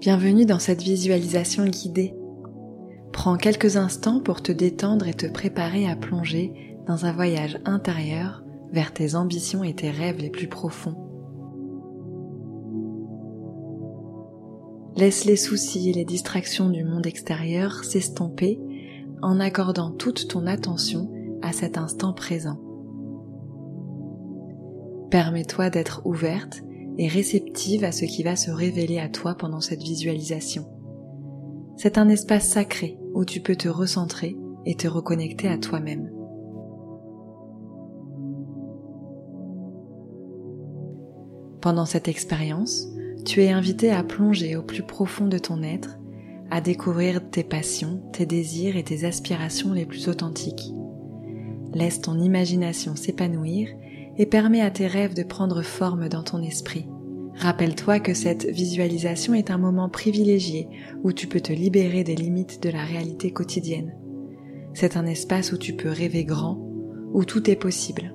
Bienvenue dans cette visualisation guidée. Prends quelques instants pour te détendre et te préparer à plonger dans un voyage intérieur vers tes ambitions et tes rêves les plus profonds. Laisse les soucis et les distractions du monde extérieur s'estomper en accordant toute ton attention à cet instant présent. Permets-toi d'être ouverte et réceptive à ce qui va se révéler à toi pendant cette visualisation. C'est un espace sacré où tu peux te recentrer et te reconnecter à toi-même. Pendant cette expérience, tu es invité à plonger au plus profond de ton être, à découvrir tes passions, tes désirs et tes aspirations les plus authentiques. Laisse ton imagination s'épanouir et permet à tes rêves de prendre forme dans ton esprit. Rappelle-toi que cette visualisation est un moment privilégié où tu peux te libérer des limites de la réalité quotidienne. C'est un espace où tu peux rêver grand, où tout est possible.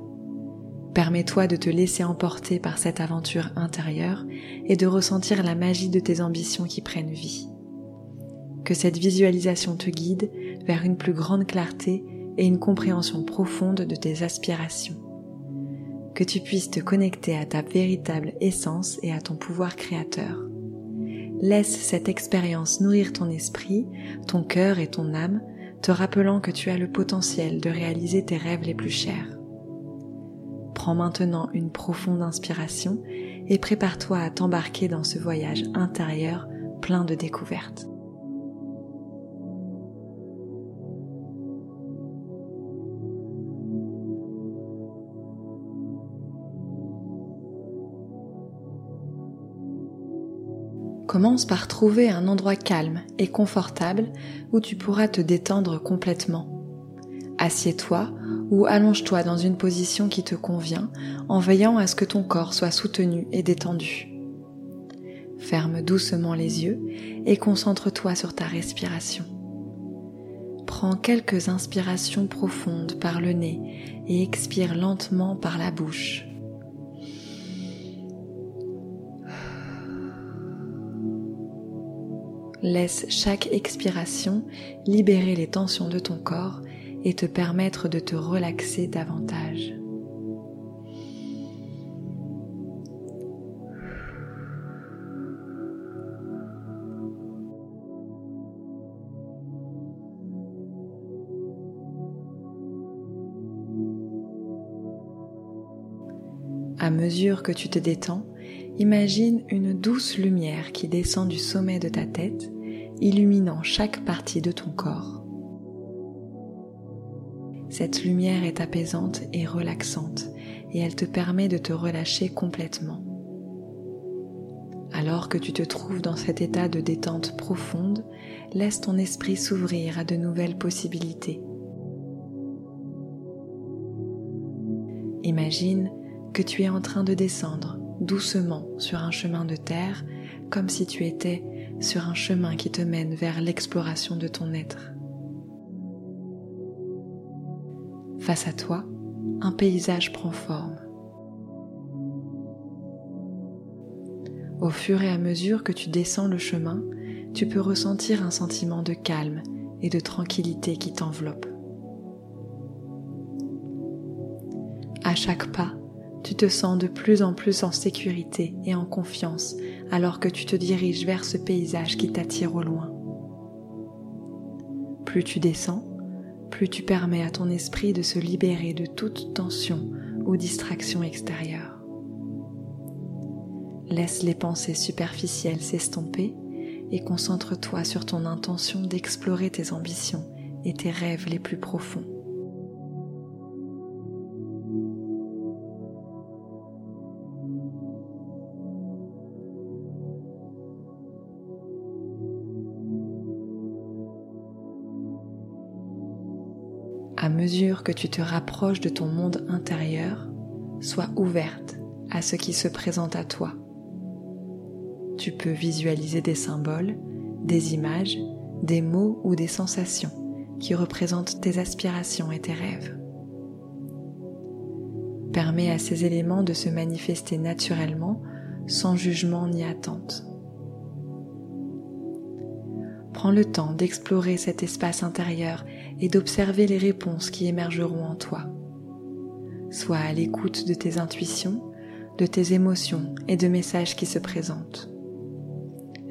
Permets-toi de te laisser emporter par cette aventure intérieure et de ressentir la magie de tes ambitions qui prennent vie. Que cette visualisation te guide vers une plus grande clarté et une compréhension profonde de tes aspirations que tu puisses te connecter à ta véritable essence et à ton pouvoir créateur. Laisse cette expérience nourrir ton esprit, ton cœur et ton âme, te rappelant que tu as le potentiel de réaliser tes rêves les plus chers. Prends maintenant une profonde inspiration et prépare-toi à t'embarquer dans ce voyage intérieur plein de découvertes. Commence par trouver un endroit calme et confortable où tu pourras te détendre complètement. Assieds-toi ou allonge-toi dans une position qui te convient en veillant à ce que ton corps soit soutenu et détendu. Ferme doucement les yeux et concentre-toi sur ta respiration. Prends quelques inspirations profondes par le nez et expire lentement par la bouche. Laisse chaque expiration libérer les tensions de ton corps et te permettre de te relaxer davantage. À mesure que tu te détends, imagine une douce lumière qui descend du sommet de ta tête illuminant chaque partie de ton corps. Cette lumière est apaisante et relaxante et elle te permet de te relâcher complètement. Alors que tu te trouves dans cet état de détente profonde, laisse ton esprit s'ouvrir à de nouvelles possibilités. Imagine que tu es en train de descendre doucement sur un chemin de terre comme si tu étais sur un chemin qui te mène vers l'exploration de ton être. Face à toi, un paysage prend forme. Au fur et à mesure que tu descends le chemin, tu peux ressentir un sentiment de calme et de tranquillité qui t'enveloppe. À chaque pas, tu te sens de plus en plus en sécurité et en confiance alors que tu te diriges vers ce paysage qui t'attire au loin. Plus tu descends, plus tu permets à ton esprit de se libérer de toute tension ou distraction extérieure. Laisse les pensées superficielles s'estomper et concentre-toi sur ton intention d'explorer tes ambitions et tes rêves les plus profonds. À mesure que tu te rapproches de ton monde intérieur, sois ouverte à ce qui se présente à toi. Tu peux visualiser des symboles, des images, des mots ou des sensations qui représentent tes aspirations et tes rêves. Permets à ces éléments de se manifester naturellement sans jugement ni attente. Prends le temps d'explorer cet espace intérieur et d'observer les réponses qui émergeront en toi. Sois à l'écoute de tes intuitions, de tes émotions et de messages qui se présentent.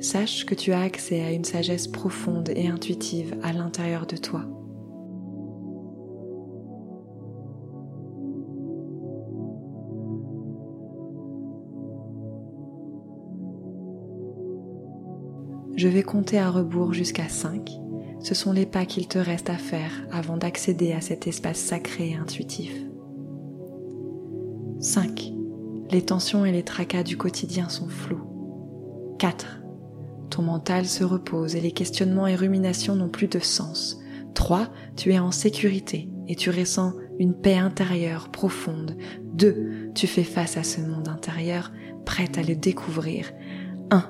Sache que tu as accès à une sagesse profonde et intuitive à l'intérieur de toi. Je vais compter à rebours jusqu'à 5. Ce sont les pas qu'il te reste à faire avant d'accéder à cet espace sacré et intuitif. 5. Les tensions et les tracas du quotidien sont flous. 4. Ton mental se repose et les questionnements et ruminations n'ont plus de sens. 3. Tu es en sécurité et tu ressens une paix intérieure profonde. 2. Tu fais face à ce monde intérieur, prête à le découvrir. 1.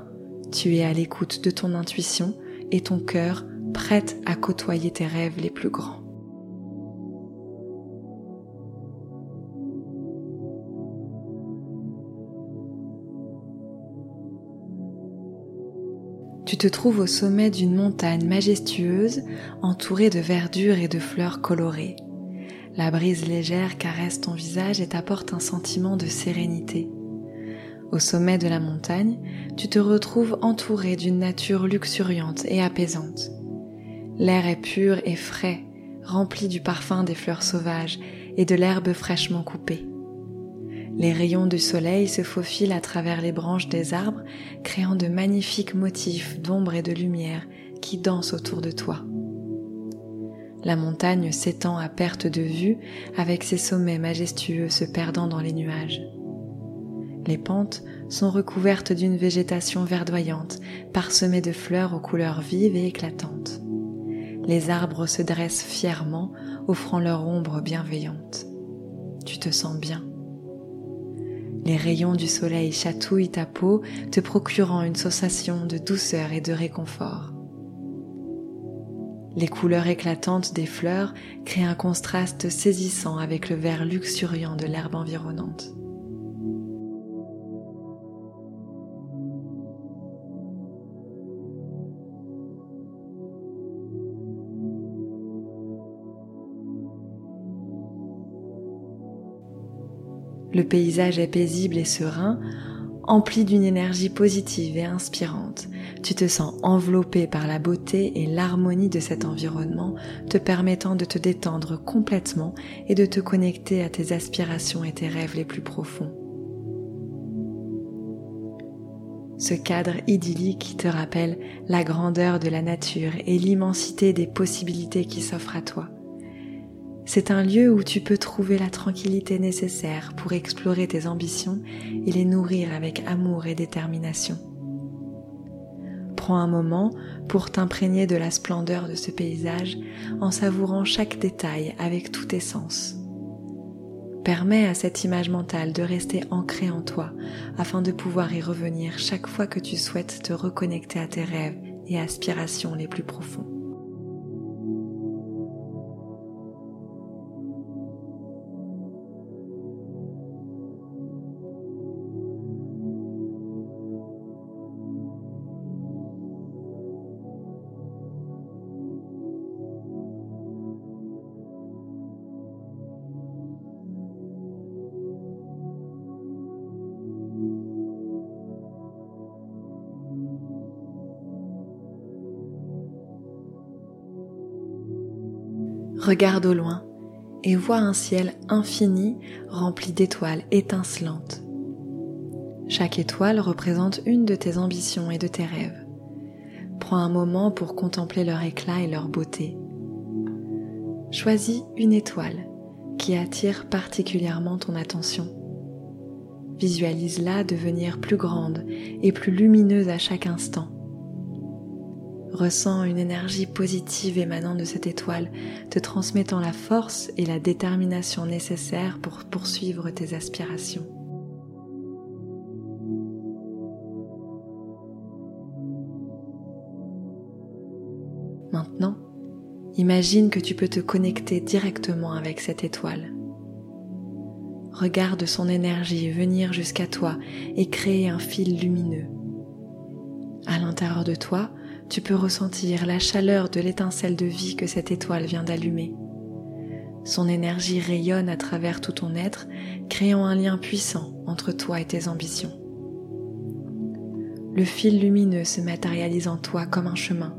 Tu es à l'écoute de ton intuition et ton cœur prête à côtoyer tes rêves les plus grands. Tu te trouves au sommet d'une montagne majestueuse entourée de verdure et de fleurs colorées. La brise légère caresse ton visage et t'apporte un sentiment de sérénité. Au sommet de la montagne, tu te retrouves entouré d'une nature luxuriante et apaisante. L'air est pur et frais, rempli du parfum des fleurs sauvages et de l'herbe fraîchement coupée. Les rayons du soleil se faufilent à travers les branches des arbres, créant de magnifiques motifs d'ombre et de lumière qui dansent autour de toi. La montagne s'étend à perte de vue avec ses sommets majestueux se perdant dans les nuages. Les pentes sont recouvertes d'une végétation verdoyante, parsemée de fleurs aux couleurs vives et éclatantes. Les arbres se dressent fièrement, offrant leur ombre bienveillante. Tu te sens bien. Les rayons du soleil chatouillent ta peau, te procurant une sensation de douceur et de réconfort. Les couleurs éclatantes des fleurs créent un contraste saisissant avec le vert luxuriant de l'herbe environnante. Le paysage est paisible et serein, empli d'une énergie positive et inspirante. Tu te sens enveloppé par la beauté et l'harmonie de cet environnement, te permettant de te détendre complètement et de te connecter à tes aspirations et tes rêves les plus profonds. Ce cadre idyllique te rappelle la grandeur de la nature et l'immensité des possibilités qui s'offrent à toi. C'est un lieu où tu peux trouver la tranquillité nécessaire pour explorer tes ambitions et les nourrir avec amour et détermination. Prends un moment pour t'imprégner de la splendeur de ce paysage en savourant chaque détail avec tout tes sens. Permets à cette image mentale de rester ancrée en toi afin de pouvoir y revenir chaque fois que tu souhaites te reconnecter à tes rêves et aspirations les plus profonds. Regarde au loin et vois un ciel infini rempli d'étoiles étincelantes. Chaque étoile représente une de tes ambitions et de tes rêves. Prends un moment pour contempler leur éclat et leur beauté. Choisis une étoile qui attire particulièrement ton attention. Visualise-la devenir plus grande et plus lumineuse à chaque instant Ressens une énergie positive émanant de cette étoile, te transmettant la force et la détermination nécessaires pour poursuivre tes aspirations. Maintenant, imagine que tu peux te connecter directement avec cette étoile. Regarde son énergie venir jusqu'à toi et créer un fil lumineux. À l'intérieur de toi, tu peux ressentir la chaleur de l'étincelle de vie que cette étoile vient d'allumer. Son énergie rayonne à travers tout ton être, créant un lien puissant entre toi et tes ambitions. Le fil lumineux se matérialise en toi comme un chemin.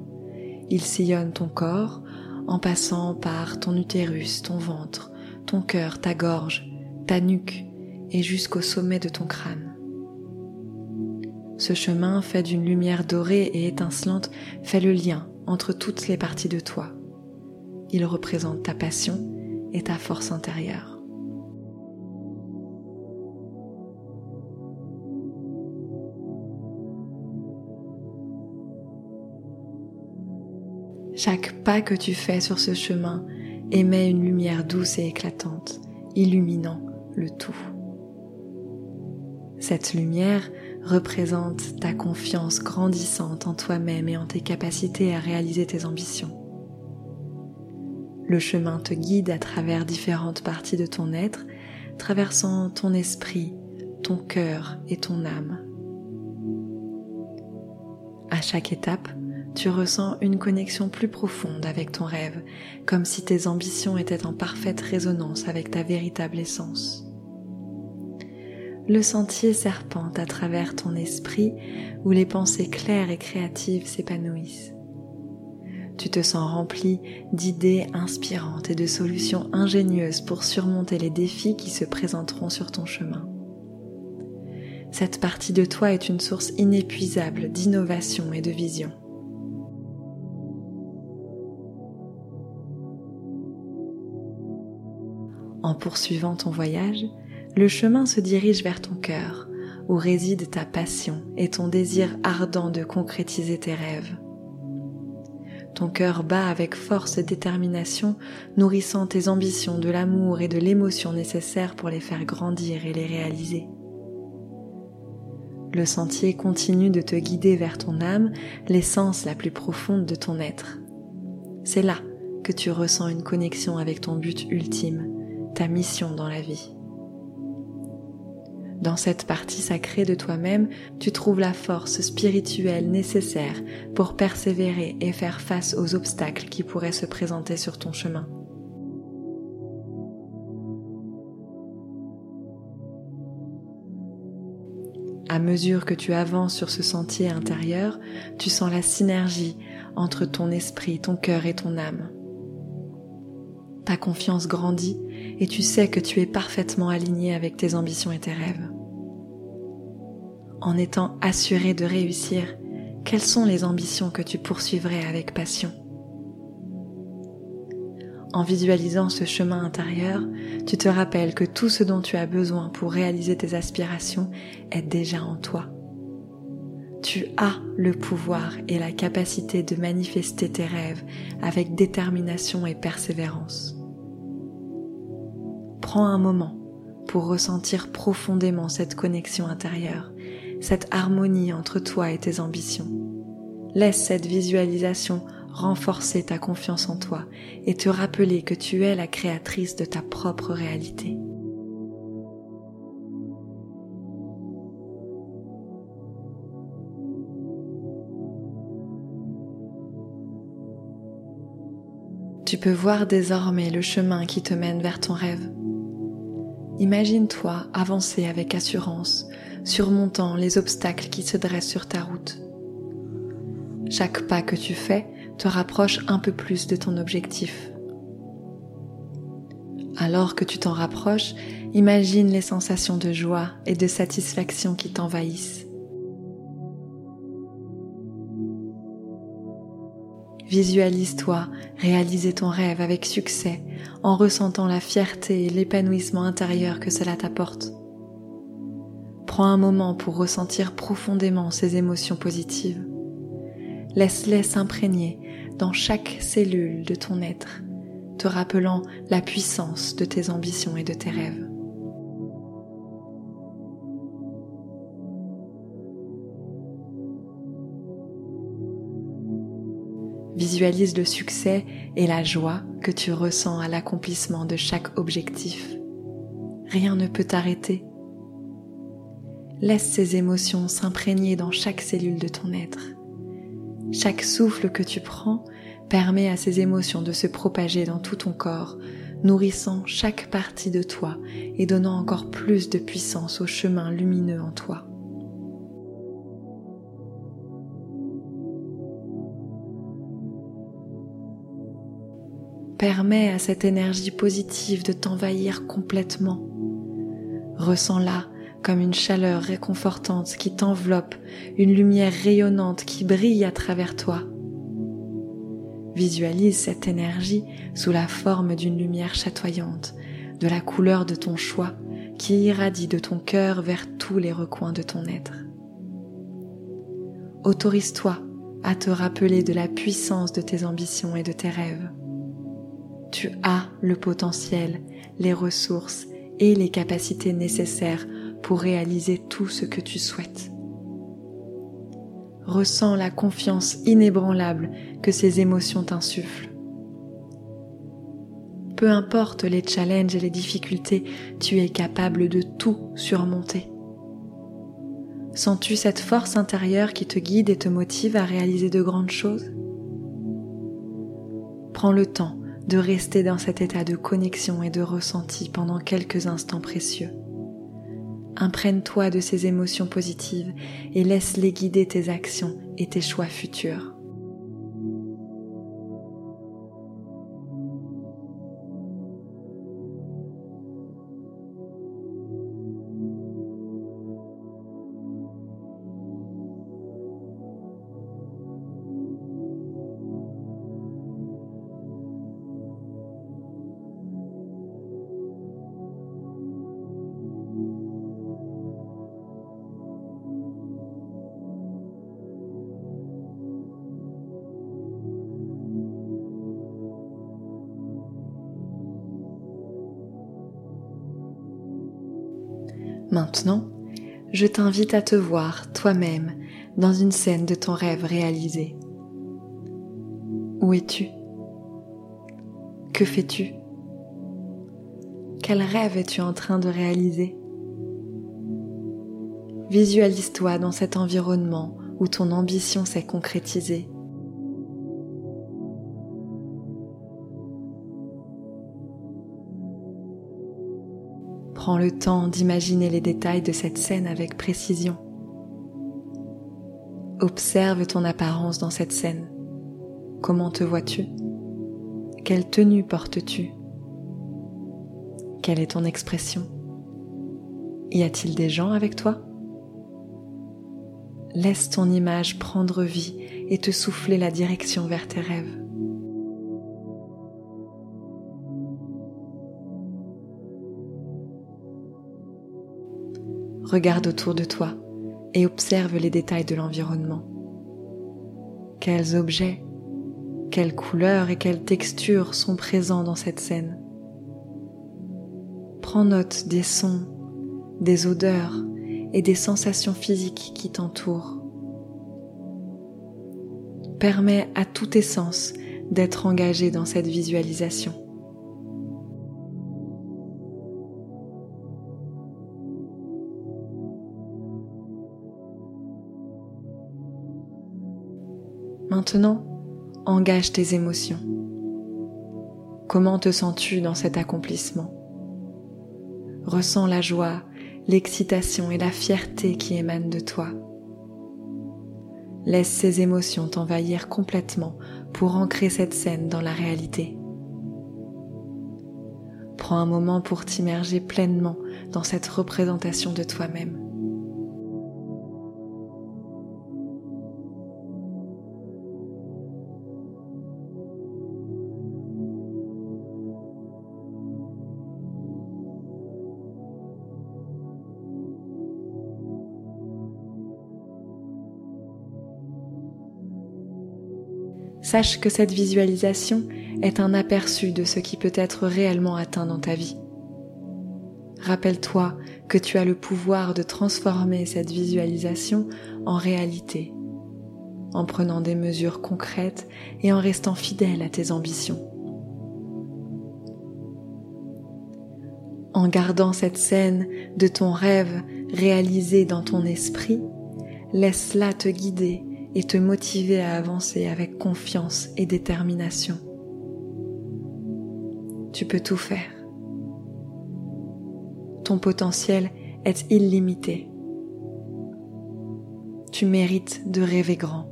Il sillonne ton corps en passant par ton utérus, ton ventre, ton cœur, ta gorge, ta nuque et jusqu'au sommet de ton crâne. Ce chemin fait d'une lumière dorée et étincelante fait le lien entre toutes les parties de toi. Il représente ta passion et ta force intérieure. Chaque pas que tu fais sur ce chemin émet une lumière douce et éclatante, illuminant le tout. Cette lumière représente ta confiance grandissante en toi-même et en tes capacités à réaliser tes ambitions. Le chemin te guide à travers différentes parties de ton être, traversant ton esprit, ton cœur et ton âme. À chaque étape, tu ressens une connexion plus profonde avec ton rêve, comme si tes ambitions étaient en parfaite résonance avec ta véritable essence le sentier serpente à travers ton esprit où les pensées claires et créatives s'épanouissent. Tu te sens rempli d'idées inspirantes et de solutions ingénieuses pour surmonter les défis qui se présenteront sur ton chemin. Cette partie de toi est une source inépuisable d'innovation et de vision. En poursuivant ton voyage, le chemin se dirige vers ton cœur, où réside ta passion et ton désir ardent de concrétiser tes rêves. Ton cœur bat avec force et détermination, nourrissant tes ambitions de l'amour et de l'émotion nécessaires pour les faire grandir et les réaliser. Le sentier continue de te guider vers ton âme, l'essence la plus profonde de ton être. C'est là que tu ressens une connexion avec ton but ultime, ta mission dans la vie. Dans cette partie sacrée de toi-même, tu trouves la force spirituelle nécessaire pour persévérer et faire face aux obstacles qui pourraient se présenter sur ton chemin. À mesure que tu avances sur ce sentier intérieur, tu sens la synergie entre ton esprit, ton cœur et ton âme. Ta confiance grandit et tu sais que tu es parfaitement aligné avec tes ambitions et tes rêves. En étant assuré de réussir, quelles sont les ambitions que tu poursuivrais avec passion? En visualisant ce chemin intérieur, tu te rappelles que tout ce dont tu as besoin pour réaliser tes aspirations est déjà en toi. Tu as le pouvoir et la capacité de manifester tes rêves avec détermination et persévérance prends un moment pour ressentir profondément cette connexion intérieure, cette harmonie entre toi et tes ambitions. Laisse cette visualisation renforcer ta confiance en toi et te rappeler que tu es la créatrice de ta propre réalité. Tu peux voir désormais le chemin qui te mène vers ton rêve. Imagine-toi avancer avec assurance, surmontant les obstacles qui se dressent sur ta route. Chaque pas que tu fais te rapproche un peu plus de ton objectif. Alors que tu t'en rapproches, imagine les sensations de joie et de satisfaction qui t'envahissent. Visualise-toi réaliser ton rêve avec succès en ressentant la fierté et l'épanouissement intérieur que cela t'apporte. Prends un moment pour ressentir profondément ces émotions positives. Laisse-les s'imprégner dans chaque cellule de ton être, te rappelant la puissance de tes ambitions et de tes rêves. Visualise le succès et la joie que tu ressens à l'accomplissement de chaque objectif. Rien ne peut t'arrêter. Laisse ces émotions s'imprégner dans chaque cellule de ton être. Chaque souffle que tu prends permet à ces émotions de se propager dans tout ton corps, nourrissant chaque partie de toi et donnant encore plus de puissance au chemin lumineux en toi. Permets à cette énergie positive de t'envahir complètement. Ressens-la comme une chaleur réconfortante qui t'enveloppe, une lumière rayonnante qui brille à travers toi. Visualise cette énergie sous la forme d'une lumière chatoyante, de la couleur de ton choix, qui irradie de ton cœur vers tous les recoins de ton être. Autorise-toi à te rappeler de la puissance de tes ambitions et de tes rêves. Tu as le potentiel, les ressources et les capacités nécessaires pour réaliser tout ce que tu souhaites. Ressens la confiance inébranlable que ces émotions t'insufflent. Peu importe les challenges et les difficultés, tu es capable de tout surmonter. Sens-tu cette force intérieure qui te guide et te motive à réaliser de grandes choses? Prends le temps de rester dans cet état de connexion et de ressenti pendant quelques instants précieux. Imprègne-toi de ces émotions positives et laisse-les guider tes actions et tes choix futurs. Maintenant, je t'invite à te voir toi-même dans une scène de ton rêve réalisé. Où es-tu? Que fais-tu? Quel rêve es-tu en train de réaliser? Visualise-toi dans cet environnement où ton ambition s'est concrétisée Prends le temps d'imaginer les détails de cette scène avec précision. Observe ton apparence dans cette scène. Comment te vois-tu? Quelle tenue portes-tu? Quelle est ton expression? Y a-t-il des gens avec toi? Laisse ton image prendre vie et te souffler la direction vers tes rêves. Regarde autour de toi et observe les détails de l'environnement. Quels objets, quelles couleurs et quelles textures sont présents dans cette scène? Prends note des sons, des odeurs et des sensations physiques qui t'entourent. Permets à tout tes sens d'être engagé dans cette visualisation. Maintenant, engage tes émotions. Comment te sens-tu dans cet accomplissement? Ressens la joie, l'excitation et la fierté qui émanent de toi. Laisse ces émotions t'envahir complètement pour ancrer cette scène dans la réalité. Prends un moment pour t'immerger pleinement dans cette représentation de toi-même. Sache que cette visualisation est un aperçu de ce qui peut être réellement atteint dans ta vie. Rappelle-toi que tu as le pouvoir de transformer cette visualisation en réalité, en prenant des mesures concrètes et en restant fidèle à tes ambitions. En gardant cette scène de ton rêve réalisé dans ton esprit, laisse-la te guider et te motiver à avancer avec confiance et détermination. Tu peux tout faire. Ton potentiel est illimité. Tu mérites de rêver grand.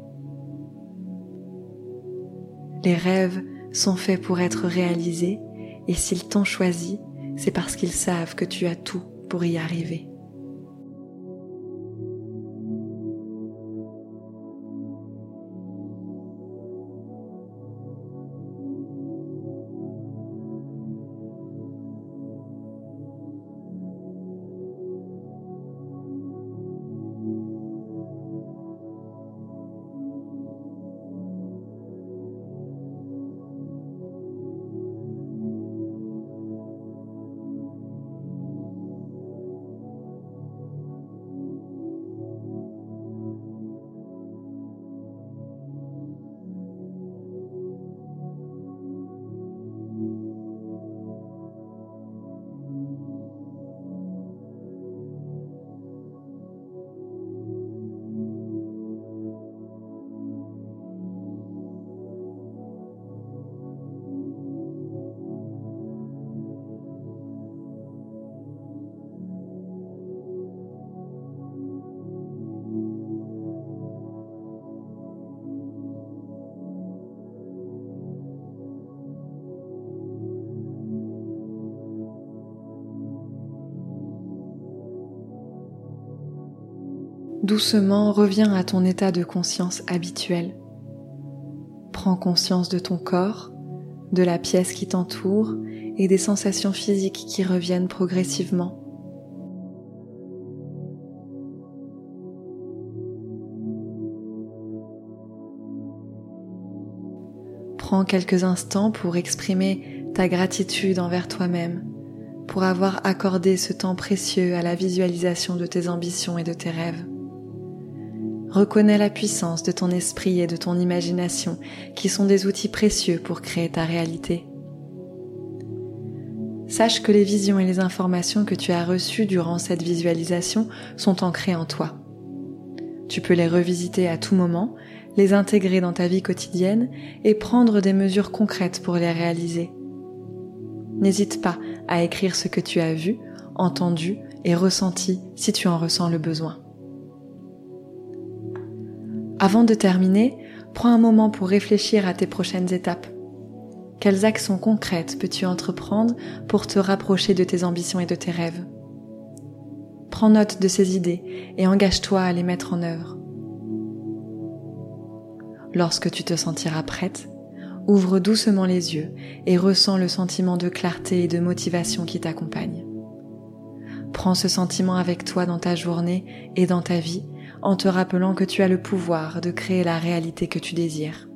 Les rêves sont faits pour être réalisés et s'ils t'ont choisi, c'est parce qu'ils savent que tu as tout pour y arriver. Doucement reviens à ton état de conscience habituel. Prends conscience de ton corps, de la pièce qui t'entoure et des sensations physiques qui reviennent progressivement. Prends quelques instants pour exprimer ta gratitude envers toi-même, pour avoir accordé ce temps précieux à la visualisation de tes ambitions et de tes rêves. Reconnais la puissance de ton esprit et de ton imagination qui sont des outils précieux pour créer ta réalité. Sache que les visions et les informations que tu as reçues durant cette visualisation sont ancrées en toi. Tu peux les revisiter à tout moment, les intégrer dans ta vie quotidienne et prendre des mesures concrètes pour les réaliser. N'hésite pas à écrire ce que tu as vu, entendu et ressenti si tu en ressens le besoin. Avant de terminer, prends un moment pour réfléchir à tes prochaines étapes. Quelles actions concrètes peux-tu entreprendre pour te rapprocher de tes ambitions et de tes rêves? Prends note de ces idées et engage-toi à les mettre en œuvre. Lorsque tu te sentiras prête, ouvre doucement les yeux et ressens le sentiment de clarté et de motivation qui t'accompagne. Prends ce sentiment avec toi dans ta journée et dans ta vie en te rappelant que tu as le pouvoir de créer la réalité que tu désires.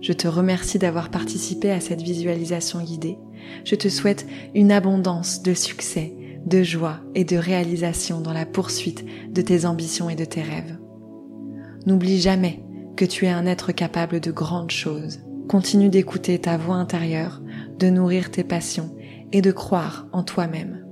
Je te remercie d'avoir participé à cette visualisation guidée. Je te souhaite une abondance de succès, de joie et de réalisation dans la poursuite de tes ambitions et de tes rêves. N'oublie jamais que tu es un être capable de grandes choses. Continue d'écouter ta voix intérieure, de nourrir tes passions et de croire en toi-même.